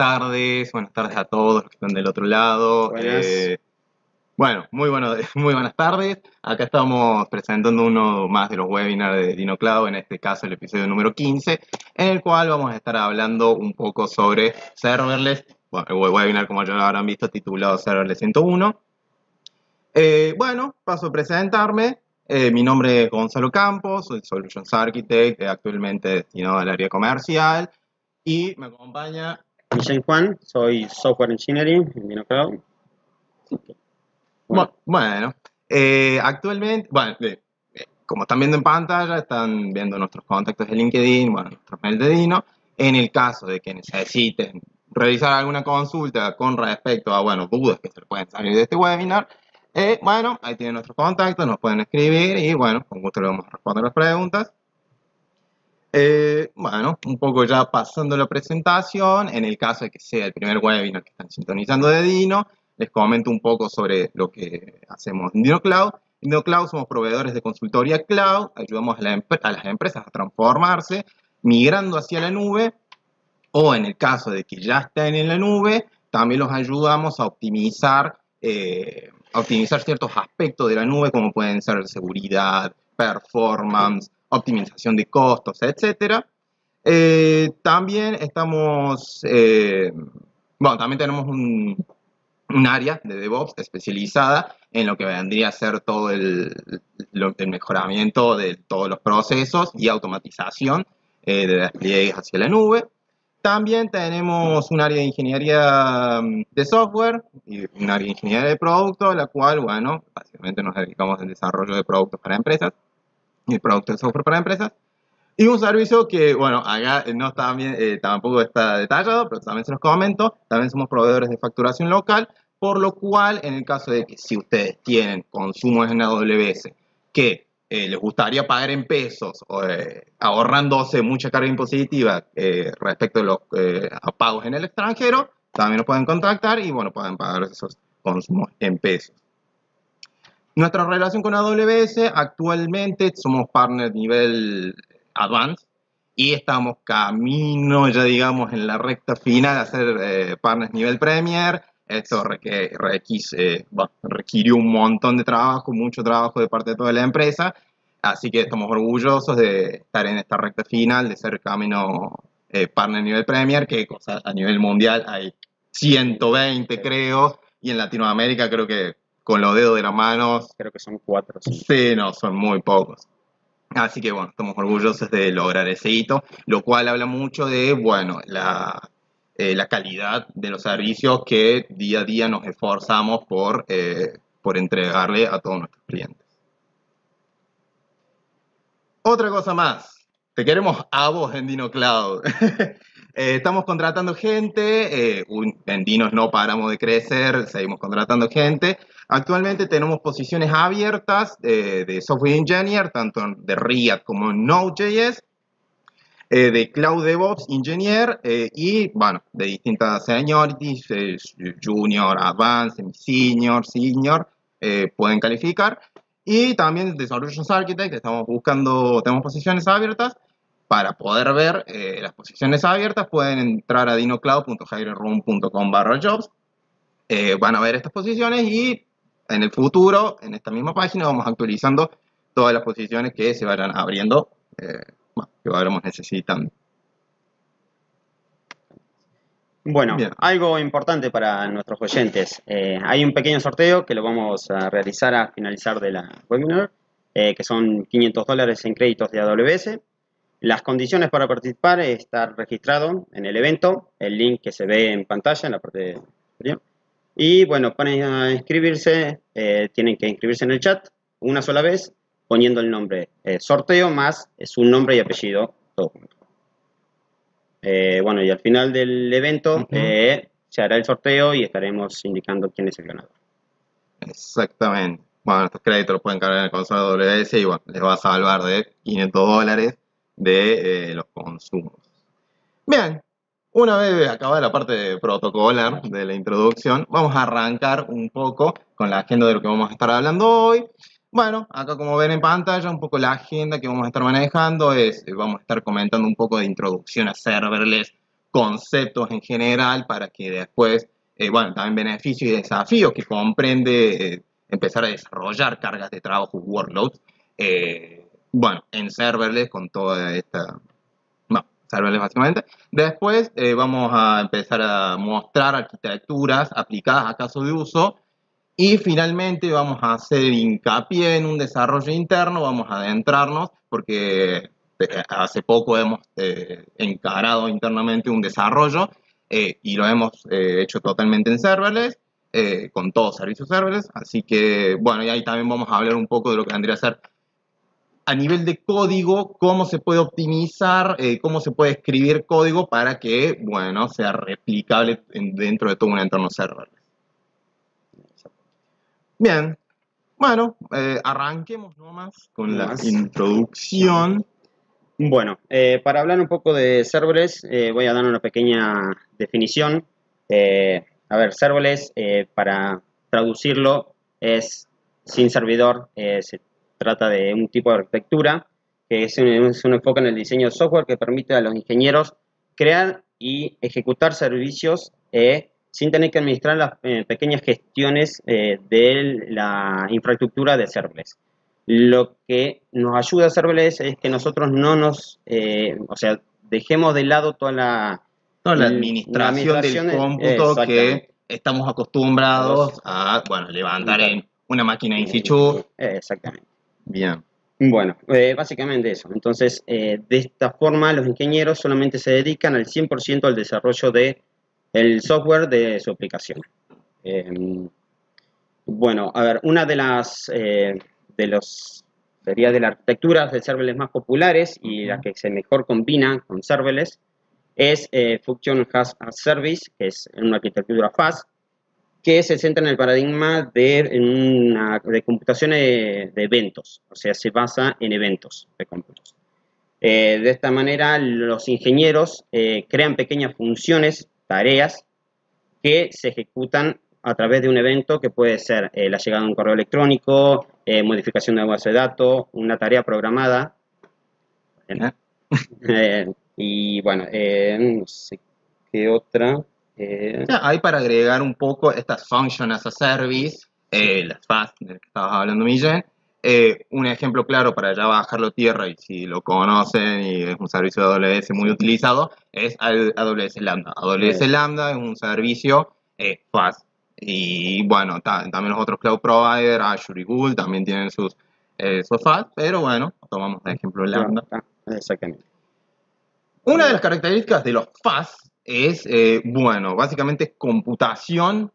Tardes. Buenas tardes a todos los que están del otro lado. Eh, bueno, muy, bueno, muy buenas tardes. Acá estamos presentando uno más de los webinars de DinoCloud, en este caso el episodio número 15, en el cual vamos a estar hablando un poco sobre serverless. Bueno, el webinar, como ya lo habrán visto, titulado Serverless 101. Eh, bueno, paso a presentarme. Eh, mi nombre es Gonzalo Campos, soy Solutions Architect, actualmente destinado al área comercial. Y me acompaña Michelle Juan, soy Software Engineering en DinoCloud. Bu- Bueno, eh, actualmente, bueno, eh, como están viendo en pantalla, están viendo nuestros contactos de LinkedIn, bueno, nuestros mail de Dino. En el caso de que necesiten realizar alguna consulta con respecto a, bueno, dudas que se pueden salir de este webinar, eh, bueno, ahí tienen nuestros contactos, nos pueden escribir y, bueno, con gusto le vamos a responder las preguntas. Eh, bueno, un poco ya pasando la presentación, en el caso de que sea el primer webinar que están sintonizando de Dino, les comento un poco sobre lo que hacemos en DinoCloud. En DinoCloud somos proveedores de consultoría cloud, ayudamos a las empresas a transformarse migrando hacia la nube o en el caso de que ya estén en la nube, también los ayudamos a optimizar, eh, a optimizar ciertos aspectos de la nube como pueden ser seguridad, performance, optimización de costos, etc. también estamos, eh, bueno, también tenemos un, un área de DevOps especializada en lo que vendría a ser todo el, lo- el mejoramiento de todos los procesos y automatización eh, de despliegues hacia la nube. También tenemos un área de ingeniería mm, de software y un área de ingeniería de producto, la cual, bueno, básicamente nos dedicamos al desarrollo de productos para empresas y productos de software para empresas. Y un servicio que, bueno, acá no está bien, eh, tampoco está detallado, pero también se los comento. También somos proveedores de facturación local, por lo cual, en el caso de que si ustedes tienen consumos en AWS que eh, les gustaría pagar en pesos, eh, ahorrándose mucha carga impositiva eh, respecto a los eh, pagos en el extranjero, también nos pueden contactar y, bueno, pueden pagar esos consumos en pesos. Nuestra relación con AWS, actualmente somos partner nivel Advanced y estamos camino, ya digamos, en la recta final a ser eh, partners nivel Premier. Esto reque- requis- eh, bueno, requirió un montón de trabajo, mucho trabajo de parte de toda la empresa. Así que estamos orgullosos de estar en esta recta final, de ser camino eh, partner nivel Premier, que a nivel mundial hay 120 creo, y en Latinoamérica creo que con los dedos de las manos Creo que son cuatro. sí. Sí, no, son muy pocos. Así que bueno, estamos orgullosos de lograr ese hito, lo cual habla mucho de, bueno, la, eh, la calidad de los servicios que día a día nos esforzamos por, eh, por entregarle a todos nuestros clientes. Otra cosa más, te queremos a vos en DinoCloud. Eh, estamos contratando gente, eh, un- en Dinos no paramos de crecer, seguimos contratando gente. Actualmente tenemos posiciones abiertas eh, de software engineer, tanto de React como en Node.js, eh, de Cloud DevOps Engineer eh, y, bueno, de distintas seniorities, eh, Junior, Advanced, Senior, Senior, pueden calificar. Y también de Solutions Architect, estamos buscando, tenemos posiciones abiertas. Para poder ver eh, las posiciones abiertas, pueden entrar a dinocloud.hireroom.com barra jobs. Eh, van a ver estas posiciones y en el futuro, en esta misma página, vamos actualizando todas las posiciones que se vayan abriendo, eh, bueno, que vayamos necesitando. Bueno, Bien. algo importante para nuestros oyentes. Eh, hay un pequeño sorteo que lo vamos a realizar a finalizar de la webinar, que son 500 dólares en créditos de AWS. Las condiciones para participar es estar registrado en el evento, el link que se ve en pantalla en la parte superior. Y bueno, para inscribirse, eh, tienen que inscribirse en el chat una sola vez, poniendo el nombre eh, sorteo más su nombre y apellido, todo junto. Eh, bueno, y al final del evento Ujú. eh, se hará el sorteo y estaremos indicando quién es el ganador. Exactamente. Bueno, estos créditos los pueden cargar en el consola AWS y bueno, les va a salvar de 500 dólares de eh, los consumos. Bien, una vez acabada la parte protocolar de la introducción, vamos a arrancar un poco con la agenda de lo que vamos a estar hablando hoy. Bueno, acá como ven en pantalla, un poco la agenda que vamos a estar manejando es, eh, vamos a estar comentando un poco de introducción a serverless conceptos en general para que después, eh, bueno, también beneficios y desafíos que comprende eh, empezar a desarrollar cargas de trabajo, workloads, eh, bueno, en serverless con toda esta, bueno, serverless básicamente. Después vamos a empezar a mostrar arquitecturas aplicadas a caso de uso y finalmente vamos a hacer hincapié en un desarrollo interno, vamos a adentrarnos porque hace poco hemos eh, encarado internamente un desarrollo eh, y lo hemos eh, hecho totalmente en serverless, con todos servicios serverless. Así que, bueno, y ahí también vamos a hablar un poco de lo que vendría a ser a nivel de código, cómo se puede optimizar, cómo se puede escribir código para que, bueno, sea replicable dentro de todo un entorno serverless. Bien, bueno, arranquemos nomás con la introducción. Bueno, eh, para hablar un poco de serverless, eh, voy a dar una pequeña definición. Eh, a ver, serverless, para traducirlo, es sin servidor, se trata de un tipo de arquitectura que es un, enfoque en el diseño de software que permite a los ingenieros crear y ejecutar servicios sin tener que administrar las pequeñas gestiones de la infraestructura de serverless. Lo que nos ayuda a serverless es que nosotros no nos, eh, o sea, dejemos de lado toda la, la, administración, del cómputo que estamos acostumbrados a, bueno, levantar en una máquina in situ. Exactamente. Bien. Bueno, eh, básicamente eso. Entonces, eh, de esta forma, los ingenieros solamente se dedican al 100% al desarrollo de el software de su aplicación. bueno, a ver, una de las de los sería de las arquitecturas de serverless más populares y la que se mejor combina con serverless es eh, Function as a Service, que es una arquitectura fast, que se centra en el paradigma de, una, de computación de, eventos, o sea, se basa en eventos de cómputos. Eh, de esta manera, los ingenieros eh, crean pequeñas funciones, tareas, que se ejecutan a través de un evento que puede ser la llegada de un correo electrónico, eh, modificación de base de datos, una tarea programada. Eh, y bueno, eh, no sé qué otra. Hay para agregar un poco estas functions as a service, las FAST de que estabas hablando, Millen. un ejemplo claro para ya bajarlo tierra y si lo conocen y es un servicio de AWS muy utilizado es AWS Lambda. AWS Lambda es un servicio FAST y bueno, también los otros cloud providers, Azure y Google, también tienen sus eh, pero bueno, tomamos de ejemplo Lambda. Exactamente. Una de las características de los FAS es, eh, bueno, básicamente computación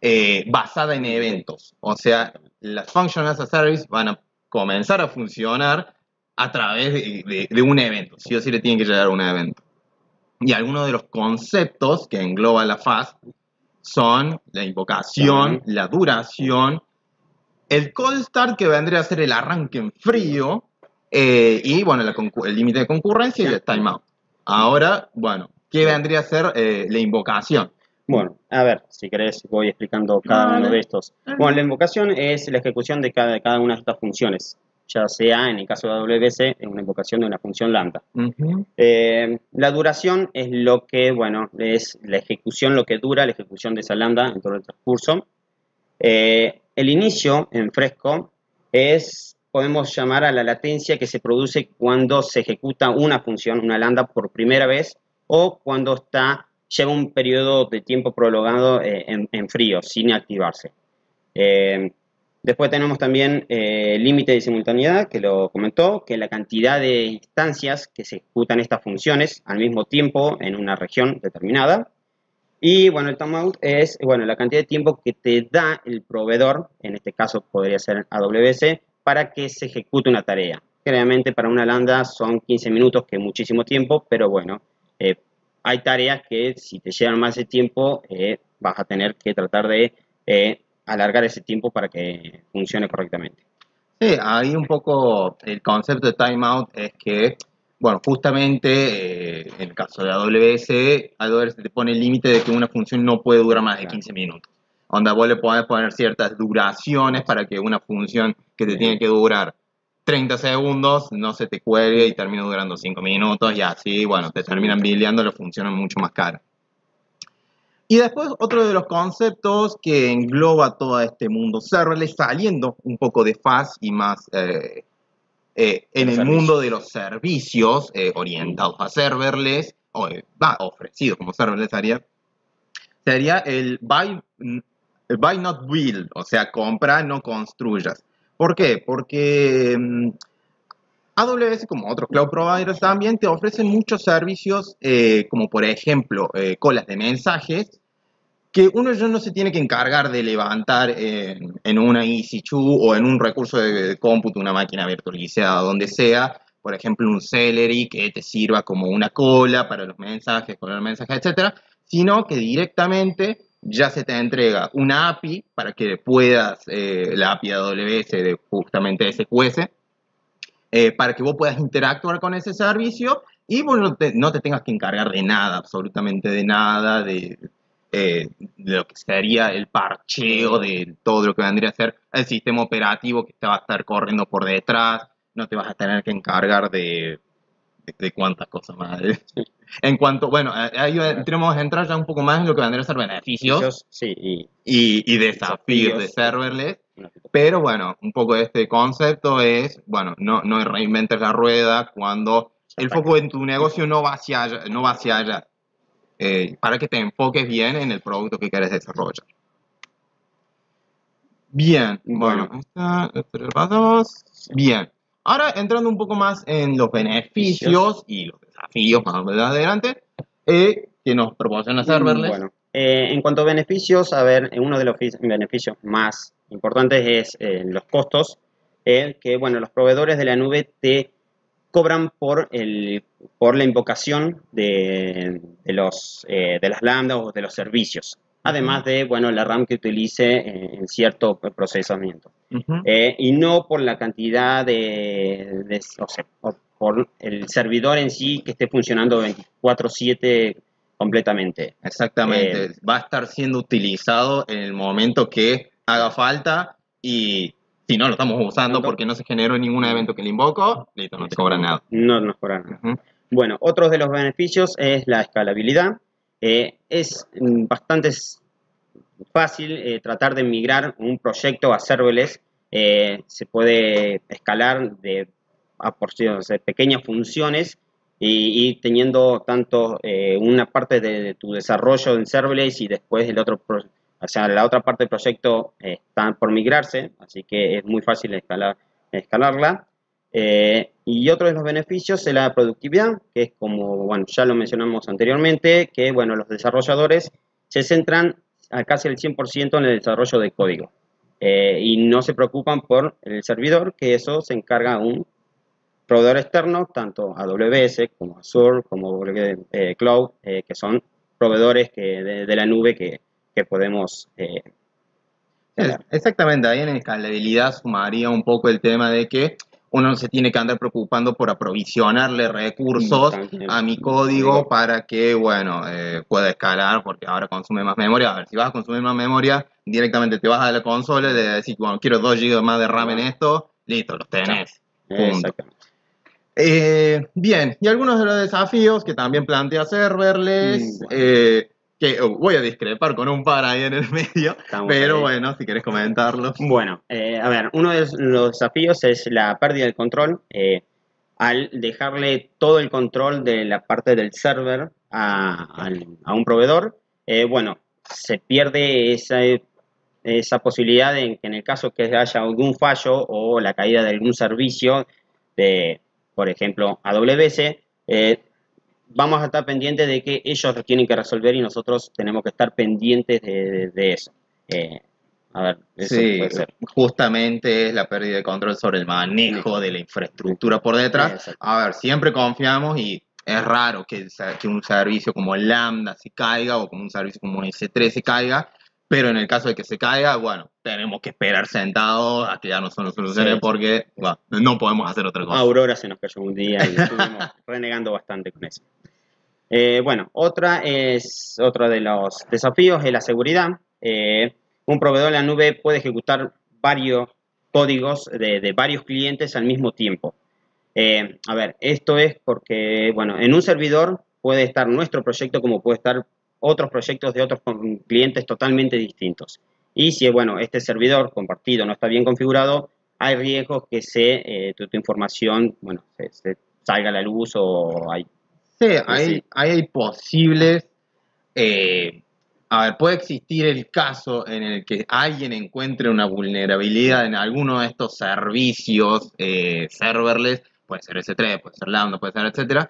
eh, basada en eventos. O sea, las Functions as a Service van a comenzar a funcionar a través de, de un evento. Sí o sí le tienen que llegar a un evento. Y algunos de los conceptos que engloba la FAS son la invocación, la duración, el cold start que vendría a ser el arranque en frío eh, y bueno, el límite de concurrencia y el timeout. Ahora, bueno, ¿qué vendría a ser eh, la invocación? Bueno, a ver, si querés voy explicando cada uno de estos. Bueno, la invocación es la ejecución de cada, de cada una de estas funciones ya sea en el caso de AWS, en una invocación de una función lambda. Eh, la duración es lo que, bueno, es la ejecución, lo que dura la ejecución de esa lambda en todo el transcurso. Eh, el inicio en fresco es, podemos llamar a la latencia que se produce cuando se ejecuta una función, una lambda, por primera vez o cuando está, lleva un periodo de tiempo prolongado eh, en, frío, sin activarse. Después tenemos también el eh, límite de simultaneidad, que lo comentó, que la cantidad de instancias que se ejecutan estas funciones al mismo tiempo en una región determinada. Y bueno, el timeout es bueno, la cantidad de tiempo que te da el proveedor, en este caso podría ser AWS, para que se ejecute una tarea. Generalmente para una lambda son 15 minutos, que es muchísimo tiempo, pero bueno, eh, hay tareas que si te llevan más de tiempo, eh, vas a tener que tratar de alargar ese tiempo para que funcione correctamente. Sí, ahí un poco el concepto de timeout es que, bueno, justamente eh, en el caso de AWS, AWS te pone el límite de que una función no puede durar más de 15 minutos. Donde vos le podés poner ciertas duraciones para que una función que te tiene que durar 30 segundos, no se te cuelgue y termina durando 5 minutos y así, bueno, te terminan bileando, lo funcionan mucho más caro. Y después otro de los conceptos que engloba todo este mundo serverless, saliendo un poco de FAS y más eh, eh, en el mundo de los servicios eh, orientados a serverless, o va ofrecido como serverless sería, sería el buy, el buy not build, o sea, compra, no construyas. ¿Por qué? Porque mm, AWS, como otros cloud providers también, te ofrecen muchos servicios, eh, como por ejemplo eh, colas de mensajes, que uno ya no se tiene que encargar de levantar en, una EC2 o en un recurso de, cómputo, una máquina virtualizada, donde sea, por ejemplo, un Celery que te sirva como una cola para los mensajes, colar mensajes, etcétera, sino que directamente ya se te entrega una API para que puedas, eh, la API AWS de justamente SQS, eh, para que vos puedas interactuar con ese servicio y vos no te, tengas que encargar de nada, absolutamente de nada, de, eh, de, lo que sería el parcheo de todo lo que vendría a ser el sistema operativo que te va a estar corriendo por detrás, no te vas a tener que encargar de, de, cuántas cosas más. En cuanto, bueno, ahí tenemos que entrar ya un poco más en lo que vendría a ser beneficios. Y, y, desafíos de serverless. Pero bueno, un poco de este concepto es, bueno, no, no reinventes la rueda cuando el foco en tu negocio no va hacia allá, no va hacia allá. Eh, para que te enfoques bien en el producto que quieres desarrollar. Bien, bueno, esta, Bien, ahora entrando un poco más en los beneficios. y los desafíos más adelante eh, que nos proporciona serverless. Bueno, eh, en cuanto a beneficios, a ver, uno de los beneficios más importantes es eh, los costos, que bueno, los proveedores de la nube te cobran por, el, por la invocación de, los, de las lambdas o de los servicios, además de bueno, la RAM que utilice en cierto procesamiento. Y no por la cantidad de, de o sea, por el servidor en sí que esté funcionando 24/7 completamente. Exactamente, eh, va a estar siendo utilizado en el momento que haga falta y si no lo estamos usando porque no se generó ningún evento que le invoco, listo, no te cobran nada. No nos cobran nada. Bueno, otro de los beneficios es la escalabilidad. Eh, es bastante fácil eh, tratar de migrar un proyecto a serverless. se puede escalar de a porciones, pequeñas funciones y, teniendo tanto eh, una parte de, tu desarrollo en serverless y después el otro, o sea, la otra parte del proyecto eh, está por migrarse, así que es muy fácil escalar, escalarla. Eh, y otro de los beneficios es la productividad, que es como, bueno, ya lo mencionamos anteriormente, que, bueno, los desarrolladores se centran a casi el 100% en el desarrollo de código. y no se preocupan por el servidor, que eso se encarga un proveedor externo, tanto AWS como Azure, como eh, Cloud, eh, que son proveedores que, de, la nube que, podemos... Eh, exactamente, ahí en escalabilidad sumaría un poco el tema de que uno no se tiene que andar preocupando por aprovisionarle recursos a mi código para que, bueno, pueda escalar, porque ahora consume más memoria. A ver, si vas a consumir más memoria, directamente te vas a la consola y le decís, bueno, quiero 2 GB más de RAM en esto, listo, los tenés. Punto. Eh, bien, y algunos de los desafíos que también plantea serverless, eh, que oh, voy a discrepar con un par ahí en el medio, pero bueno, si querés comentarlos. Bueno, eh, a ver, uno de los desafíos es la pérdida del control. al dejarle todo el control de la parte del server a, un proveedor, bueno, se pierde esa, esa posibilidad de que en el caso que haya algún fallo o la caída de algún servicio de por ejemplo, AWS, eh, vamos a estar pendientes de que ellos lo tienen que resolver y nosotros tenemos que estar pendientes de, eso. Eh, a ver, eso puede ser. justamente es la pérdida de control sobre el manejo de la infraestructura por detrás. A ver, siempre confiamos y es raro que, que, un servicio como Lambda se caiga o como un servicio como S3 se caiga, pero en el caso de que se caiga, bueno, tenemos que esperar sentados a que ya no son soluciones porque no podemos hacer otra cosa. Aurora se nos cayó un día y estuvimos renegando bastante con eso. Eh, bueno, otra es otro de los desafíos es la seguridad. Eh, un proveedor de la nube puede ejecutar varios, códigos de, varios clientes al mismo tiempo. Eh, a ver, esto es porque, bueno, en un servidor puede estar nuestro proyecto como puede estar otros proyectos de otros clientes totalmente distintos. Y si, bueno, este servidor compartido no está bien configurado, hay riesgos que se, eh, tu, información, bueno, se, salga a la luz o hay... Sí, hay, hay posibles eh, a ver, puede existir el caso en el que alguien encuentre una vulnerabilidad en alguno de estos servicios eh, serverless, puede ser S3, puede ser Lambda, puede ser etcétera,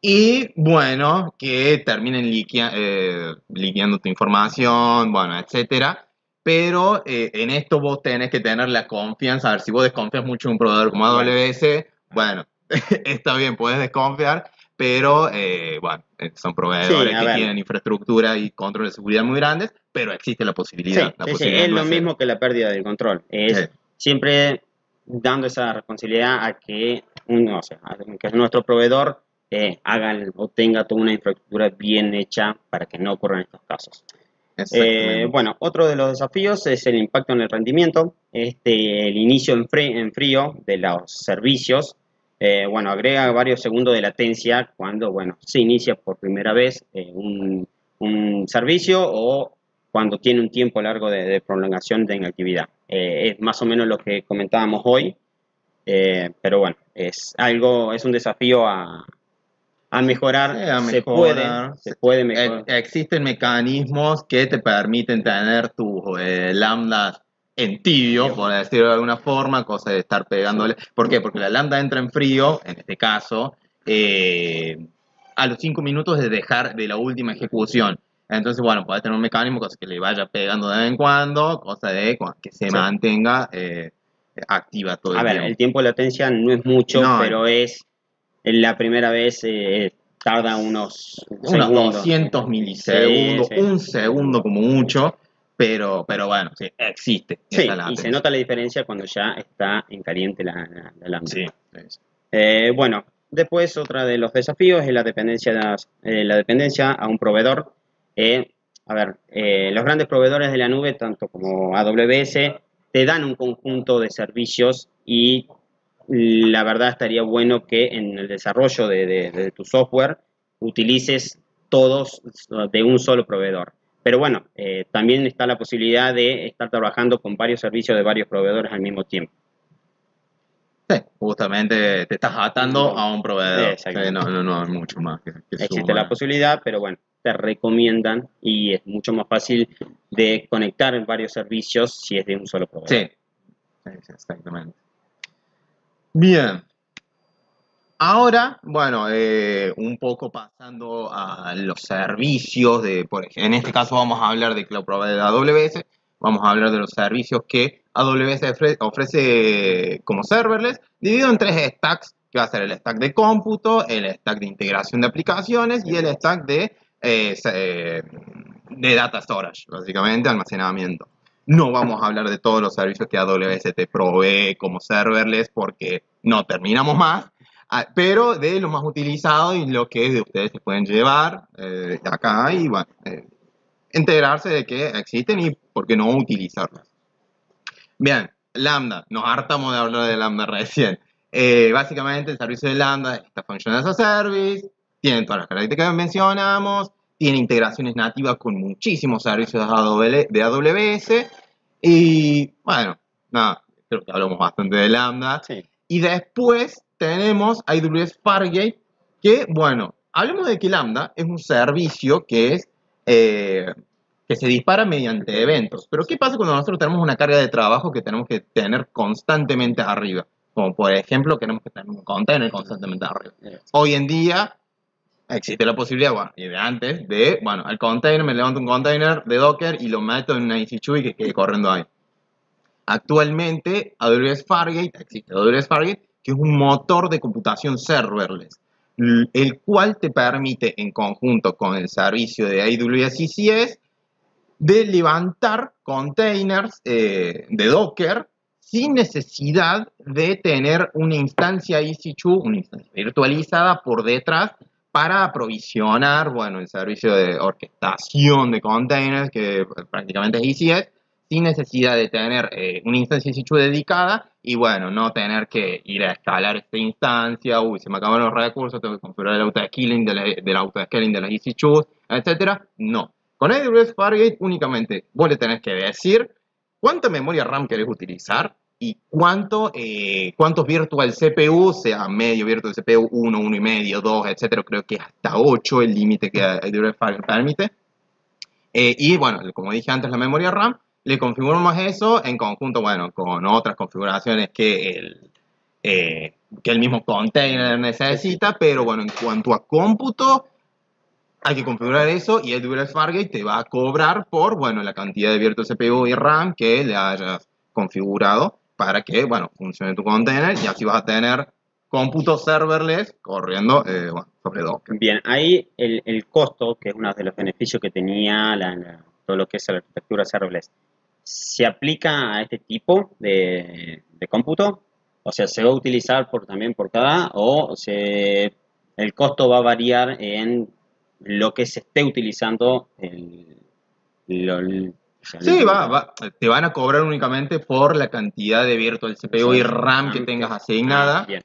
y bueno, que terminen eh, liqueando tu información, bueno, etcétera. Pero eh, en esto vos tenés que tener la confianza. A ver, si vos desconfías mucho de un proveedor como AWS, bueno, está bien, puedes desconfiar, pero eh, bueno, eh, son proveedores que tienen infraestructura y control de seguridad muy grandes, pero existe la posibilidad. es lo mismo que la pérdida del control. Es siempre dando esa responsabilidad a que, uno, o sea, que nuestro proveedor eh, haga o tenga toda una infraestructura bien hecha para que no ocurran estos casos. Eh, bueno, otro de los desafíos es el impacto en el rendimiento, este, el inicio en, en frío de los servicios eh, bueno, agrega varios segundos de latencia cuando, bueno, se inicia por primera vez un, servicio o cuando tiene un tiempo largo de, prolongación de inactividad. Es más o menos lo que comentábamos hoy, pero bueno, es algo, es un desafío a, mejorar. se, puede, se puede mejorar. Existen mecanismos que te permiten tener tus lambdas en tibio, por decirlo de alguna forma, cosa de estar pegándole. ¿Por qué? Porque la lambda entra en frío, en este caso, eh, a los 5 minutos de dejar de la última ejecución. Entonces, bueno, puede tener un mecanismo cosa que le vaya pegando de vez en cuando, cosa de que se mantenga eh, activa todo el tiempo. A ver, el tiempo de latencia no es mucho, pero es la primera vez eh, tarda unos, unos 200 milisegundos, un segundo como mucho. Pero, pero bueno, sí, existe. Sí, y se nota la diferencia cuando ya está en caliente la, la, Sí, eh, bueno, después otra de los desafíos es la dependencia, eh, la dependencia a un proveedor. A ver, los grandes proveedores de la nube, tanto como AWS, te dan un conjunto de servicios y la verdad estaría bueno que en el desarrollo de tu software utilices todos de un solo proveedor. Pero bueno, eh, también está la posibilidad de estar trabajando con varios servicios de varios proveedores al mismo tiempo. Sí, justamente te estás atando a un proveedor. no, no, no, hay mucho más. Que, Existe la posibilidad, pero bueno, te recomiendan y es mucho más fácil de conectar en varios servicios si es de un solo proveedor. sí exactamente. Bien, Ahora, bueno, eh, un poco pasando a los servicios de, por ejemplo, en este caso vamos a hablar de Cloud Provider AWS, vamos a hablar de los servicios que AWS ofrece como serverless, dividido en tres stacks, que va a ser el stack de cómputo, el stack de integración de aplicaciones y el stack de, eh, eh, de data storage, básicamente almacenamiento. No vamos a hablar de todos los servicios que AWS te provee como serverless porque no terminamos más, Ah, pero de lo más utilizado y lo que de ustedes se pueden llevar eh, acá y bueno, eh, enterarse de que existen y por qué no utilizarlas. Bien, Lambda, nos hartamos de hablar de Lambda recién. Eh, básicamente el servicio de Lambda está Function as a Service, tiene todas las características que mencionamos, tiene integraciones nativas con muchísimos servicios de AWS y bueno, nada, creo que hablamos bastante de Lambda. Y después tenemos AWS Fargate, que, bueno, hablemos de que Lambda es un servicio que es... Eh, que se dispara mediante eventos. Pero ¿qué pasa cuando nosotros tenemos una carga de trabajo que tenemos que tener constantemente arriba? Como por ejemplo, queremos que tener un container constantemente arriba. Hoy en día existe la posibilidad, bueno, y de antes, de, bueno, al container, me levanto un container de Docker y lo meto en una EC2 y que quede corriendo ahí. Actualmente, AWS Fargate, existe AWS Fargate, que es un motor de computación serverless, el cual te permite, en conjunto con el servicio de AWS ECS, de levantar containers eh, de Docker sin necesidad de tener una instancia EC2, una instancia virtualizada por detrás para aprovisionar, bueno, el servicio de orquestación de containers, que prácticamente es ECS, sin necesidad de tener eh, una instancia EC2 dedicada y bueno, no tener que ir a escalar esta instancia, uy, se me acaban los recursos, tengo que configurar el auto-scaling de la, del auto-scaling de las EC2, etcétera. No. Con AWS Fargate únicamente vos le tenés que decir cuánta memoria RAM querés utilizar y cuánto, eh, cuántos virtual CPU, sea medio virtual CPU, 1, 1 y medio, 2, etcétera, creo que hasta 8 el límite que AWS Fargate permite. Eh, y bueno, como dije antes, la memoria RAM, le configuramos eso en conjunto, bueno, con otras configuraciones que el, eh, que el mismo container necesita, pero bueno, en cuanto a cómputo, hay que configurar eso y AWS Fargate te va a cobrar por, bueno, la cantidad de virtual CPU y RAM que le hayas configurado para que, bueno, funcione tu container y así vas a tener cómputo serverless corriendo eh, sobre Docker. Bien, ahí el, el, costo, que es uno de los beneficios que tenía todo lo que es la arquitectura serverless, se aplica a este tipo de, cómputo? O sea, ¿se va a utilizar por, también por cada o se, el costo va a variar en lo que se esté utilizando el, Sí, va, te van a cobrar únicamente por la cantidad de virtual CPU y RAM que tengas asignada. Ah,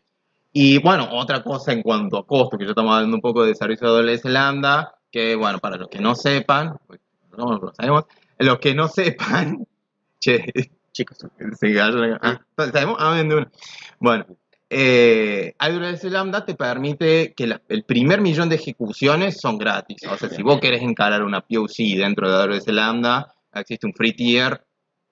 y bueno, otra cosa en cuanto a costo, que yo estamos hablando un poco de servicio de AWS Lambda, que bueno, para los que no sepan, pues, no lo sabemos, los que no sepan, Che, chicos, se ah, ¿sabemos? Ah, bueno, eh, AWS Lambda te permite que el primer millón de ejecuciones son gratis. O sea, si vos querés encarar una POC dentro de AWS Lambda, existe un free tier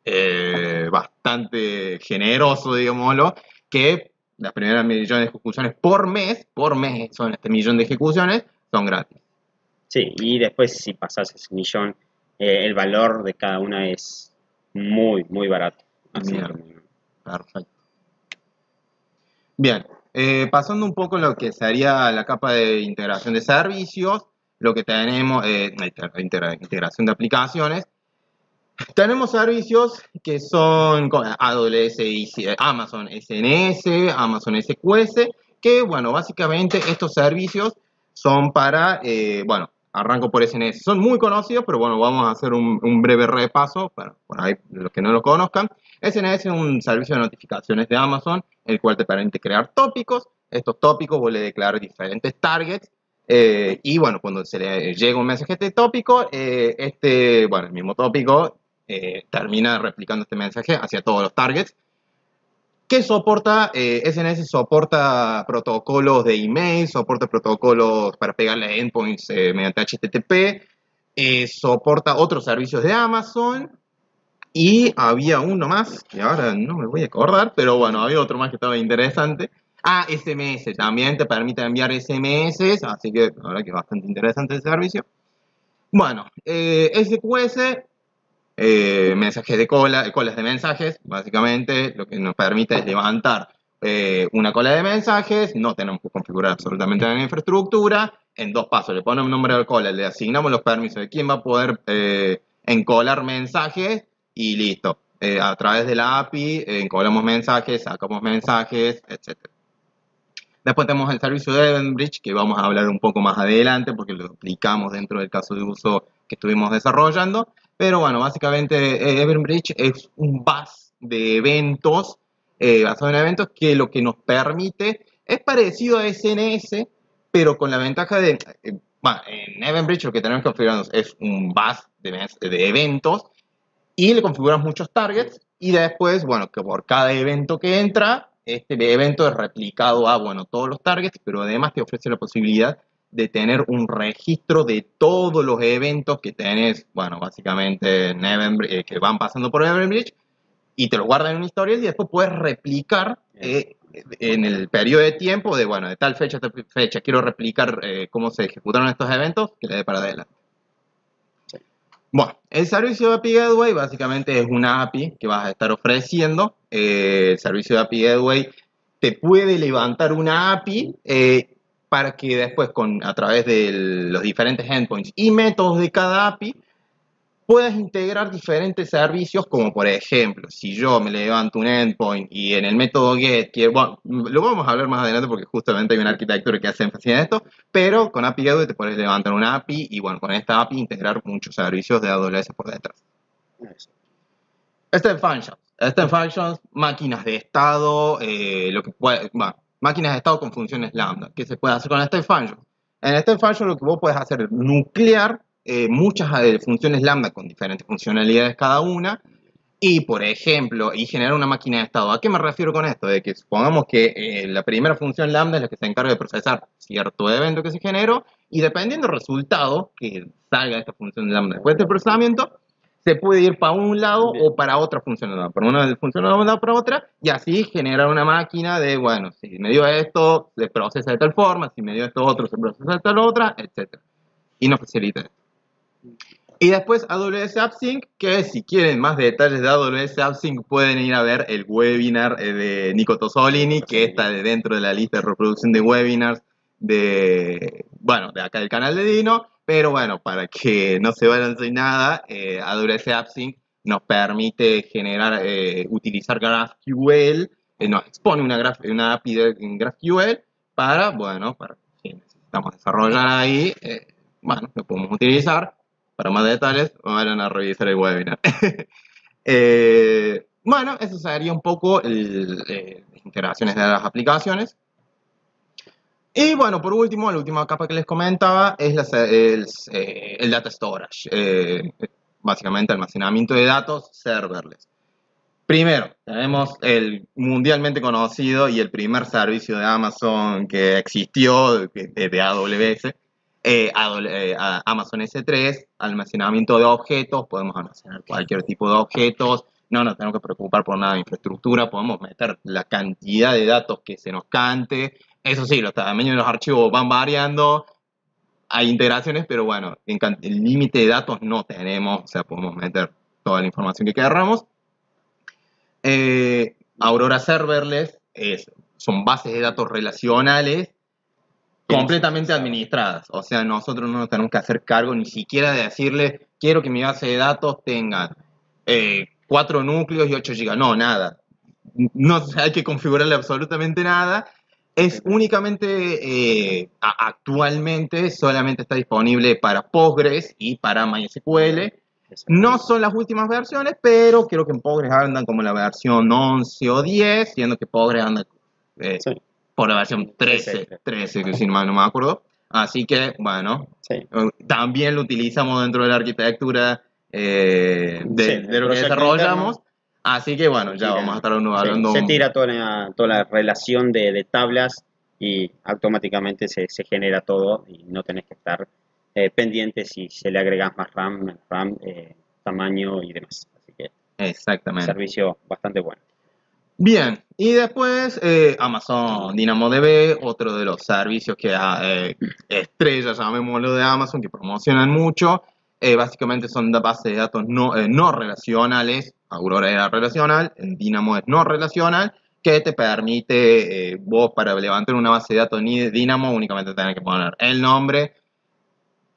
eh, bastante generoso, digámoslo, que las primeras millones de ejecuciones por mes, por mes son este millón de ejecuciones, son gratis. Sí, y después si pasas ese millón, eh, el valor de cada una es muy, muy barato. Perfecto. Bien, eh, pasando un poco lo que sería la capa de integración de servicios, lo que tenemos, eh, integración de aplicaciones, tenemos servicios que son AWS y Amazon SNS, Amazon SQS, que bueno, básicamente estos servicios son para, eh, bueno, arranco por SNS. Son muy conocidos, pero bueno, vamos a hacer un, breve repaso para por ahí los que no lo conozcan. SNS es un servicio de notificaciones de Amazon, el cual te permite crear tópicos. Estos tópicos vos le declarar diferentes targets. Eh, y bueno, cuando se le llega un mensaje a este tópico, eh, este, bueno, el mismo tópico eh, termina replicando este mensaje hacia todos los targets. Que soporta, SNS eh, soporta protocolos de email, soporta protocolos para pegarle endpoints eh, mediante HTTP, eh, soporta otros servicios de Amazon y había uno más, que ahora no me voy a acordar, pero bueno, había otro más que estaba interesante. Ah, SMS, también te permite enviar SMS, así que ahora que es bastante interesante el servicio. Bueno, SQS eh, mensajes de cola, colas de mensajes, básicamente lo que nos permite es levantar eh, una cola de mensajes, no tenemos que configurar absolutamente la infraestructura, en dos pasos le ponemos nombre de la cola, le asignamos los permisos de quién va a poder eh, encolar mensajes y listo. a través de la API encolamos mensajes, sacamos mensajes, etc. Después tenemos el servicio de Eventbridge, que vamos a hablar un poco más adelante porque lo aplicamos dentro del caso de uso que estuvimos desarrollando. Pero bueno, básicamente eh, Everbridge es un bus de eventos, eh, basado en eventos, que lo que nos permite es parecido a SNS, pero con la ventaja de, eh, bueno, en Eventbridge lo que tenemos configurado es un bus de, de eventos y le configuramos muchos targets y después, bueno, que por cada evento que entra, este evento es replicado a, bueno, todos los targets, pero además te ofrece la posibilidad de tener un registro de todos los eventos que tenés, bueno, básicamente en eh, que van pasando por Eventbridge y te lo guardan en una historia y después puedes replicar eh, en el periodo de tiempo de, bueno, de tal fecha a tal fecha, quiero replicar eh, cómo se ejecutaron estos eventos, que le dé para adelante. Bueno, el servicio de API Gateway básicamente es una API que vas a estar ofreciendo. el servicio de API Gateway te puede levantar una API para que después con, a través de los diferentes endpoints y métodos de cada API puedas integrar diferentes servicios como por ejemplo si yo me levanto un endpoint y en el método get que bueno, lo vamos a hablar más adelante porque justamente hay una arquitectura que hace énfasis en esto pero con API Gateway te puedes levantar una API y bueno con esta API integrar muchos servicios de AWS por detrás Step Functions. Step Functions, máquinas de estado, eh, lo que puede, máquinas de estado con funciones lambda. ¿Qué se puede hacer con Step Functions? En Step Functions lo que vos puedes hacer es nuclear eh, muchas funciones lambda con diferentes funcionalidades cada una y, por ejemplo, y generar una máquina de estado. ¿A qué me refiero con esto? De que supongamos que eh, la primera función lambda es la que se encarga de procesar cierto evento que se generó y dependiendo del resultado que salga esta función lambda después del procesamiento, se puede ir para un lado o para otra función lambda, para una función lambda para otra y así generar una máquina de, bueno, si me dio esto, se procesa de tal forma, si me dio esto otro, se procesa de tal otra, etc. Y nos facilita esto. Y después AWS AppSync, que si quieren más detalles de AWS AppSync pueden ir a ver el webinar eh, de Nico Tosolini, que está dentro de la lista de reproducción de webinars de, bueno, de acá del canal de Dino. Pero bueno, para que no se sin nada, eh, AWS AppSync nos permite generar, eh, utilizar GraphQL, eh, nos expone una, una API de, en GraphQL para, bueno, para si necesitamos desarrollar ahí, bueno, lo podemos utilizar para más detalles, vayan a revisar el webinar. Eh, bueno, eso sería un poco eh, las integraciones de las aplicaciones. Y bueno, por último, la última capa que les comentaba es el, eh, el, data storage. básicamente almacenamiento de datos serverless. Primero, tenemos el mundialmente conocido y el primer servicio de Amazon que existió, de AWS, eh, eh, Amazon S3, almacenamiento de objetos, podemos almacenar cualquier tipo de objetos, no nos tenemos que preocupar por nada de infraestructura, podemos meter la cantidad de datos que se nos cante, eso sí, los tamaños de los archivos van variando, hay integraciones, pero bueno, en el límite de datos no tenemos, o sea, podemos meter toda la información que queramos. Eh, Aurora Serverless es, son bases de datos relacionales completamente administradas. O sea, nosotros no nos tenemos que hacer cargo ni siquiera de decirle, quiero que mi base de datos tenga eh, 4 núcleos y 8 GB. No, nada. No hay que configurarle absolutamente nada. Es únicamente, eh, actualmente solamente está disponible para Postgres y para MySQL. No son las últimas versiones, pero creo que en Postgres andan como la versión 11 o 10, siendo que Postgres anda eh, por la versión 13, 13, que si no me acuerdo. Así que, bueno, eh, también lo utilizamos dentro de la arquitectura eh, de, lo que desarrollamos. Así que, bueno, ya vamos a estar hablando. Se tira toda la, toda la relación de, tablas y automáticamente se, genera todo y no tenés que estar eh, pendiente si se le agregas más RAM, RAM tamaño y demás. Así que, Exactamente. servicio bastante bueno. Bien, y después eh, Amazon DynamoDB, otro de los servicios que ah, eh, estrellas, llamémoslo de Amazon, que promocionan mucho. Eh, básicamente son bases de datos no, eh, no relacionales. Aurora era relacional, Dynamo es no relacional, que te permite vos para levantar una base de datos ni de Dynamo únicamente tenés que poner el nombre,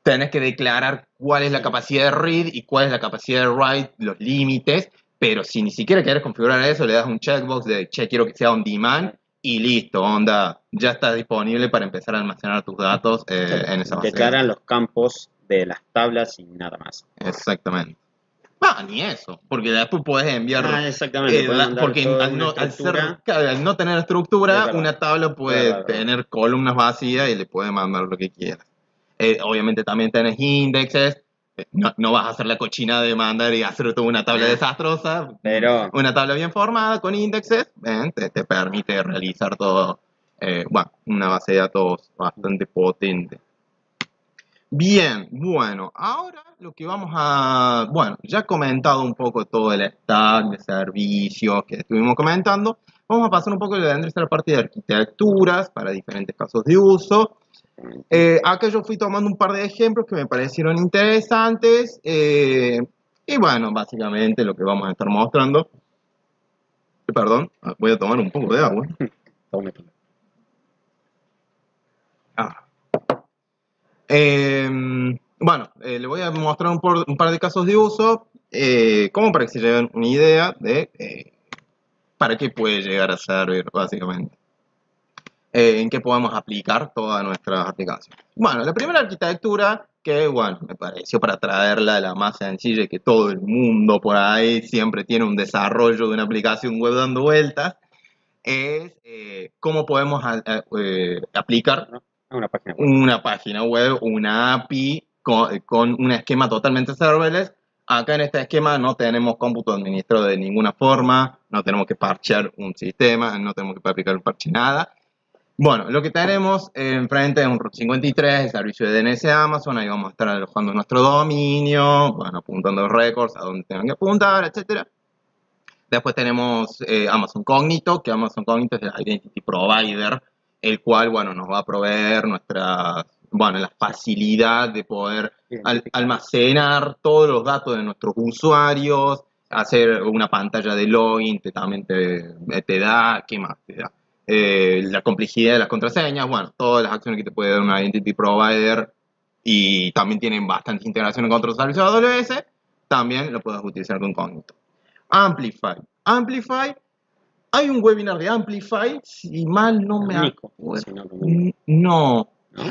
tenés que declarar cuál es la capacidad de read y cuál es la capacidad de write, los límites, pero si ni siquiera quieres configurar eso, le das un checkbox de, che, quiero que sea on demand y listo, onda, ya está disponible para empezar a almacenar tus datos eh, en esa base. Declaran los campos de las tablas y nada más. Exactamente. Ah, ni eso, porque después puedes enviar. Ah, exactamente. Eh, porque al no, no, tener estructura, una tabla puede tener columnas vacías y le puede mandar lo que quieras. Eh, obviamente también tienes indexes, no, vas a hacer la cochina de mandar y hacer toda una tabla desastrosa, pero una tabla bien formada con índices te, permite realizar todo, eh, bueno, una base de datos bastante potente. Bien, bueno, ahora lo que vamos a, bueno, ya he comentado un poco todo el stack de servicios que estuvimos comentando, vamos a pasar un poco de la parte de arquitecturas para diferentes casos de uso eh, acá yo fui tomando un par de ejemplos que me parecieron interesantes. Eh, y bueno, básicamente lo que vamos a estar mostrando. Perdón, ah, voy a tomar un poco de agua. Ah. Em, bueno, eh, le voy a mostrar un, par de casos de uso, como para que se lleven una idea de para qué puede llegar a servir, básicamente. Eh, en qué podemos aplicar todas nuestras aplicaciones. Bueno, la primera arquitectura que bueno, me pareció para traerla la más sencilla que todo el mundo por ahí siempre tiene un desarrollo de una aplicación web dando vueltas, es eh, cómo podemos eh, aplicar una página web, una, página web, una API con, con, un esquema totalmente serverless. Acá en este esquema no tenemos cómputo administrado de ninguna forma, no tenemos que parchear un sistema, no tenemos que aplicar un parche nada bueno, lo que tenemos enfrente es un Route 53, el servicio de DNS de Amazon, ahí vamos a estar alojando nuestro dominio, bueno, apuntando récords a donde tengan que apuntar, etc. Después tenemos eh, Amazon Cognito, que Amazon Cognito es el Identity Provider, el cual, bueno, nos va a proveer nuestra, bueno, la facilidad de poder almacenar todos los datos de nuestros usuarios, hacer una pantalla de login, que también te, te da, ¿qué más te da? Eh, la complejidad de las contraseñas, bueno, todas las acciones que te puede dar una Identity Provider y también tienen bastantes integraciones con otros servicios AWS, también lo puedes utilizar con Cognito. Amplify. Amplify, hay un webinar de Amplify, si mal no me acuerdo. No.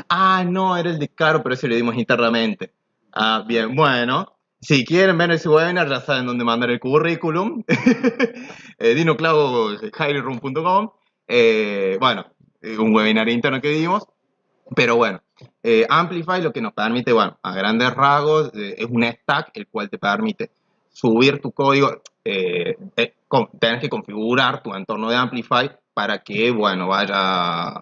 Ah, no, era el de Caro, pero ese lo dimos internamente. Ah, bien, bueno. Si quieren ver ese webinar, ya saben dónde mandar el currículum. eh, eh, bueno, eh, un webinar interno que dimos, pero bueno, eh, Amplify lo que nos permite, bueno, a grandes rasgos, es un stack el cual te permite subir tu código, tienes que configurar tu entorno de Amplify para que, bueno, vaya,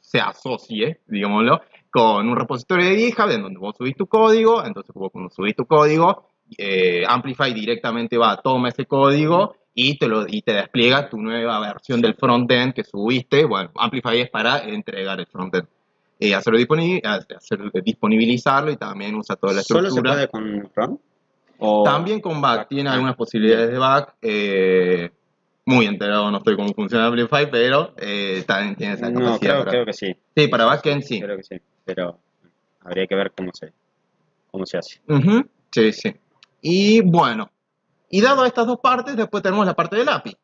se, asocie, digámoslo, con un repositorio de GitHub en donde vos subís tu código, entonces cuando subís tu código, Amplify directamente va, toma ese código y te, lo, y te despliega tu nueva versión del frontend que subiste. Bueno, Amplify es para entregar el frontend. y hacerlo hacer, disponibilizarlo y también usa toda la estructura. ¿Solo se puede con front? También con back. Tiene algunas posibilidades de back. Eh, muy enterado no estoy cómo funciona Amplify, pero eh, también tiene esa capacidad. No, creo, creo, que sí. Sí, para backend sí. Creo que sí, pero habría que ver cómo se, cómo se hace. Sí, sí. Y bueno, y dado estas dos partes, después tenemos la parte del API.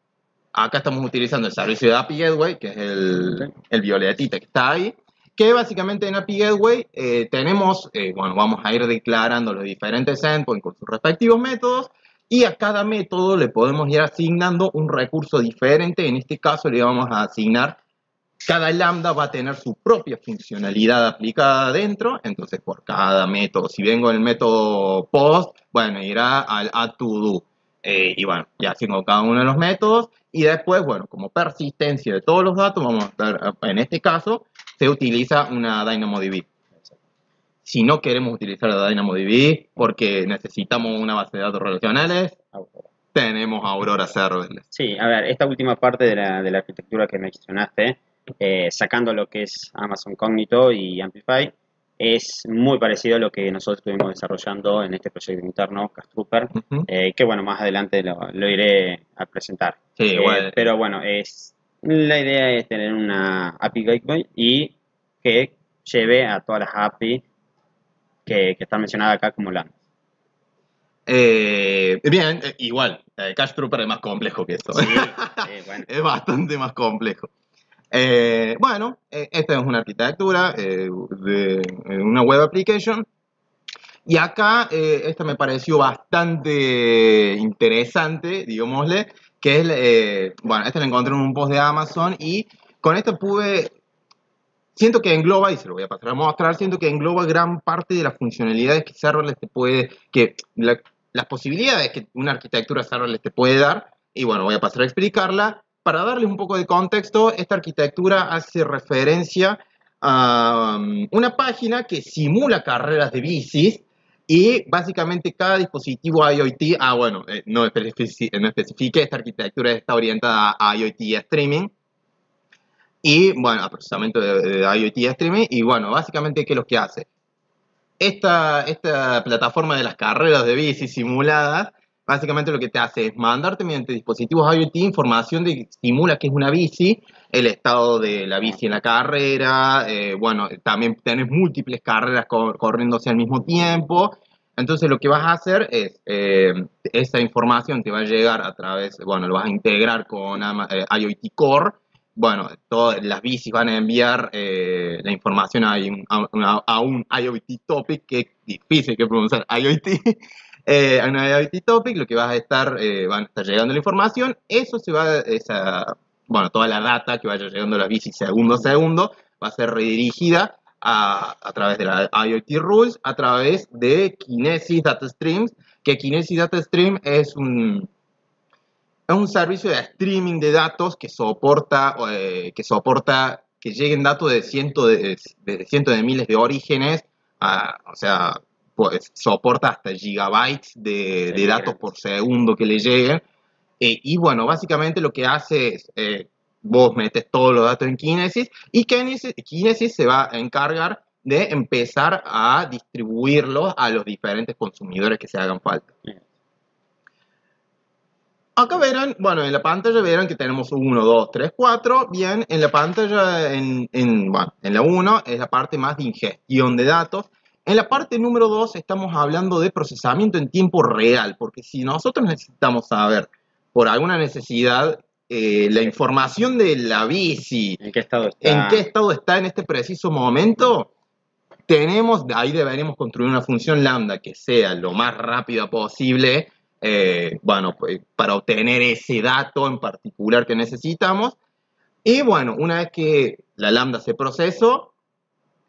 Acá estamos utilizando el servicio de API Gateway, que es el, el violetita que está ahí, que básicamente en API Gateway eh, tenemos, eh, bueno, vamos a ir declarando los diferentes endpoints con sus respectivos métodos, y a cada método le podemos ir asignando un recurso diferente. En este caso le vamos a asignar, cada lambda va a tener su propia funcionalidad aplicada dentro, entonces por cada método, si vengo en el método post, bueno, irá al add to do. Eh, y bueno, ya con cada uno de los métodos. Y después, bueno, como persistencia de todos los datos, vamos a estar, en este caso, se utiliza una DynamoDB. Si no queremos utilizar la DynamoDB porque necesitamos una base de datos relacionales, tenemos Aurora Serverless. Sí, a ver, esta última parte de la, de la arquitectura que mencionaste, eh, sacando lo que es Amazon Cognito y Amplify, es muy parecido a lo que nosotros estuvimos desarrollando en este proyecto interno, Castrooper, eh, que bueno, más adelante lo, iré a presentar. Sí, eh, Pero bueno, es la idea es tener una API Gateway y que lleve a todas las API que, están mencionadas acá como LAN. Eh, bien, igual, Cash Trooper es más complejo que esto. es bastante más complejo. Eh, bueno, eh, esta es una arquitectura eh, de una web application. Y acá, esta me pareció bastante interesante, digámosle, que es, bueno, esta la encontré en un post de Amazon y con esta pude, siento que engloba, y se lo voy a pasar a mostrar, siento que engloba gran parte de las funcionalidades que serverless te puede, que las posibilidades que una arquitectura serverless te puede dar, y bueno, voy a pasar a explicarla, para darles un poco de contexto, esta arquitectura hace referencia a um, una página que simula carreras de bicis y básicamente cada dispositivo IoT, ah bueno, eh, no, especifique, esta arquitectura está orientada a IoT streaming, y bueno, a procesamiento de, IoT streaming, y bueno, básicamente, ¿qué es lo que hace? Esta, esta plataforma de las carreras de bici simuladas básicamente lo que te hace es mandarte mediante dispositivos IoT información de que simula que es una bici, el estado de la bici en la carrera, eh, bueno, también tenés múltiples carreras corriéndose al mismo tiempo. Entonces lo que vas a hacer es, eh, esa información te va a llegar a través, bueno, lo vas a integrar con eh, IoT Core bueno, todas las bicis van a enviar eh, la información a un, a, un, IoT topic, que es difícil que pronunciar IoT, eh, a un IoT topic, lo que va a estar, eh, van a estar llegando la información, eso se va, esa, bueno, toda la data que vaya llegando a las bicis segundo a segundo, va a ser redirigida a, a, través de la IoT Rules, a través de Kinesis Data Streams, que Kinesis Data Stream es un, es un servicio de streaming de datos que soporta, eh, que, soporta que lleguen datos de cientos de, cientos de miles de orígenes, o sea, pues, soporta hasta gigabytes de, datos por segundo que le lleguen. Eh, y bueno, básicamente lo que hace es, eh, vos metes todos los datos en Kinesis y Kinesis, Kinesis se va a encargar de empezar a distribuirlos a los diferentes consumidores que se hagan falta. Acá verán, bueno, en la pantalla verán que tenemos 1, 2, 3, 4. Bien, en la pantalla, en, en, bueno, en la 1 es la parte más de ingestión de datos. En la parte número 2 estamos hablando de procesamiento en tiempo real, porque si nosotros necesitamos saber por alguna necesidad eh, la información de la bici, ¿En qué, estado está? en qué estado está en este preciso momento, tenemos, ahí deberíamos construir una función lambda que sea lo más rápida posible eh, bueno, pues, para obtener ese dato en particular que necesitamos. Y bueno, una vez que la lambda se procesó,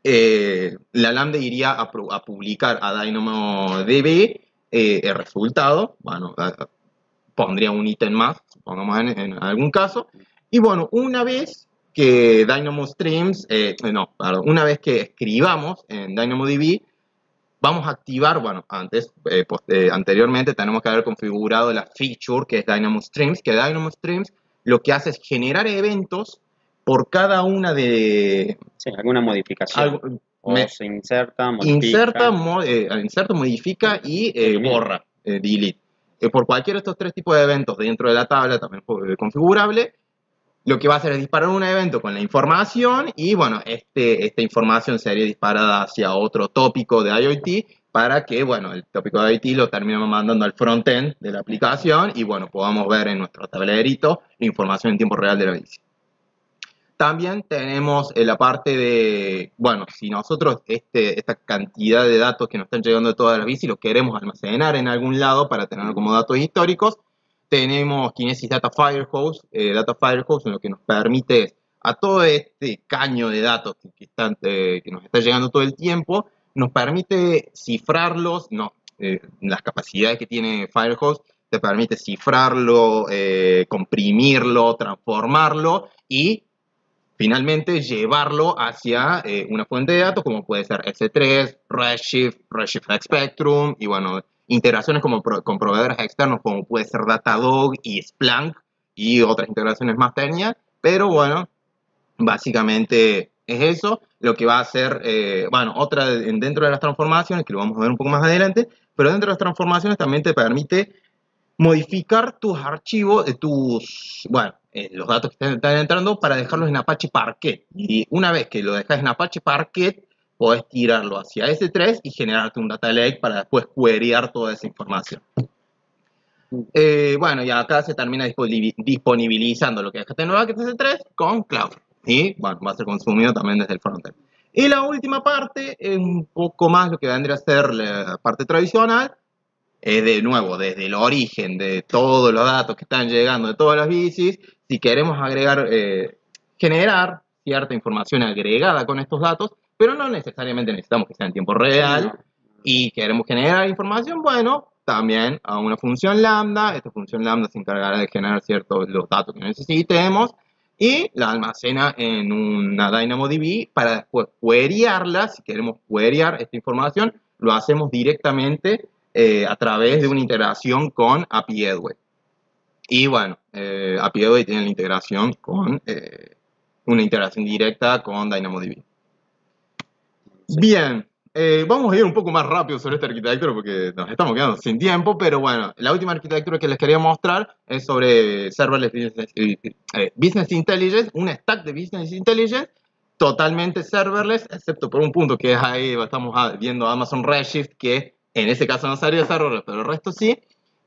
eh, la lambda iría a, publicar a DynamoDB eh, el resultado. Bueno, pondría un ítem más, supongamos en, algún caso. Y bueno, una vez que Dynamo Streams, no, una vez que escribamos en DynamoDB, vamos a activar, bueno, antes, eh, pues, eh, anteriormente tenemos que haber configurado la feature que es Dynamo Streams, que Dynamo Streams lo que hace es generar eventos por cada una de... Sí, alguna modificación. o se inserta, modifica. Inserta, eh, inserta modifica y borra, delete. por cualquiera de estos tres tipos de eventos dentro de la tabla, también configurable, lo que va a hacer es disparar un evento con la información y bueno, este, esta información sería disparada hacia otro tópico de IoT para que, bueno, el tópico de IoT lo terminemos mandando al frontend de la aplicación y bueno, podamos ver en nuestro tablerito la información en tiempo real de la bici. También tenemos la parte de, bueno, si nosotros este, esta cantidad de datos que nos están llegando de todas las bicis los queremos almacenar en algún lado para tenerlo como datos históricos, tenemos Kinesis Data Firehose, eh, Data Firehose lo que nos permite a todo este caño de datos que, eh, nos está llegando todo el tiempo, nos permite cifrarlos, no, eh, las capacidades que tiene Firehose te permite cifrarlo, comprimirlo, transformarlo y finalmente llevarlo hacia una fuente de datos como puede ser S3, Redshift, Redshift Spectrum y bueno, integraciones como con proveedores externos como puede ser Datadog y Splunk y otras integraciones más técnicas, pero bueno, básicamente es eso. Lo que va a hacer, eh, bueno, otra dentro de las transformaciones, que lo vamos a ver un poco más adelante, pero dentro de las transformaciones también te permite modificar tus archivos, tus, bueno, eh, los datos que están entrando para dejarlos en Apache Parquet. Y una vez que lo dejas en Apache Parquet, puedes tirarlo hacia S3 y generarte un data lake para después queryar toda esa información. Eh, bueno, y acá se termina disponibilizando lo que que es S3 con Cloud. Y bueno, va a ser consumido también desde el frontend. Y la última parte es un poco más lo que vendría a ser la parte tradicional. Es de nuevo, desde el origen de todos los datos que están llegando de todas las bicis. Si queremos agregar, eh, generar cierta información agregada con estos datos, pero no necesariamente necesitamos que sea en tiempo real y queremos generar información, bueno, también a una función lambda, esta función lambda se encargará de generar ciertos los datos que necesitemos y la almacena en una DynamoDB para después queryarla, si queremos queryar esta información, lo hacemos directamente eh, a través de una integración con API Gateway. Y bueno, eh, API Gateway tiene la integración con eh, una integración directa con DynamoDB. Bien, eh, vamos a ir un poco más rápido sobre esta arquitectura porque nos estamos quedando sin tiempo, pero bueno, la última arquitectura que les quería mostrar es sobre Serverless eh, Business, Intelligence, un stack de Business Intelligence totalmente serverless, excepto por un punto que es ahí, estamos viendo Amazon Redshift, que en ese caso no sería serverless, pero el resto sí.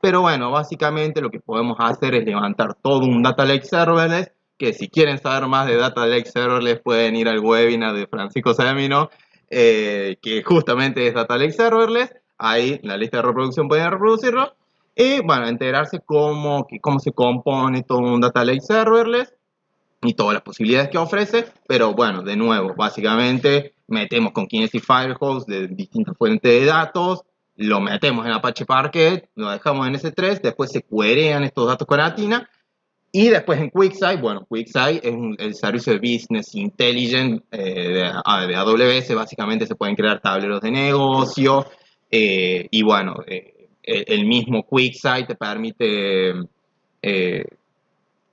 Pero bueno, básicamente lo que podemos hacer es levantar todo un data lake serverless que si quieren saber más de Data Lake Serverless pueden ir al webinar de Francisco Semino, eh, que justamente es Data Lake Serverless. Ahí en la lista de reproducción pueden reproducirlo. Y bueno, enterarse cómo, cómo se compone todo un Data Lake Serverless y todas las posibilidades que ofrece. Pero bueno, de nuevo, básicamente metemos con Kinesis Firehose de distintas fuentes de datos, lo metemos en Apache Parquet, lo dejamos en S3, después se querean estos datos con Atina y después en QuickSight, bueno, QuickSight es el servicio de Business Intelligence eh, de, AWS, básicamente se pueden crear tableros de negocio eh, y bueno, eh, el mismo QuickSight te permite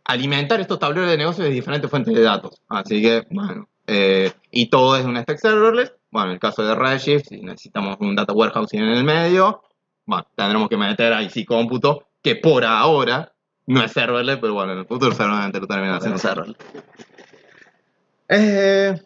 alimentar estos tableros de negocio de diferentes fuentes de datos. Así que, bueno, y todo es un stack serverless. Bueno, en el caso de Redshift, si necesitamos un data warehousing en el medio, bueno, tendremos que meter ahí sí cómputo, que por ahora no es serverless, pero bueno, en el futuro seguramente lo termina haciendo serverless. Eh,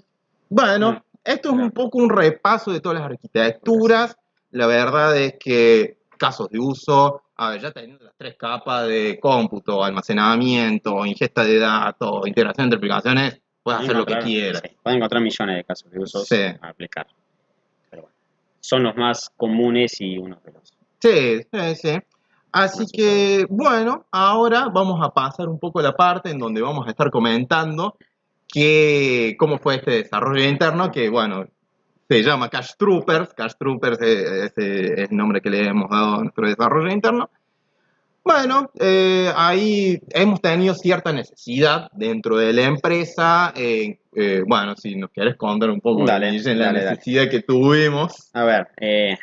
bueno, mm. esto es un poco un repaso de todas las arquitecturas. La verdad es que casos de uso, a ver, ya teniendo las tres capas de cómputo, almacenamiento, ingesta de datos, integración entre aplicaciones, puedes hacer lo que quieras. pueden encontrar millones de casos de uso a aplicar. Pero bueno, son los más comunes y uno de los. Sí, sí, sí. Así que, bueno, ahora vamos a pasar un poco la parte en donde vamos a estar comentando que, cómo fue este desarrollo interno, que, bueno, se llama Cash Troopers. Cash Troopers es, el nombre que le hemos dado a nuestro desarrollo interno. Bueno, eh, ahí hemos tenido cierta necesidad dentro de la empresa. Eh, eh, bueno, si nos quieres contar un poco dale, la necesidad que tuvimos. A ver,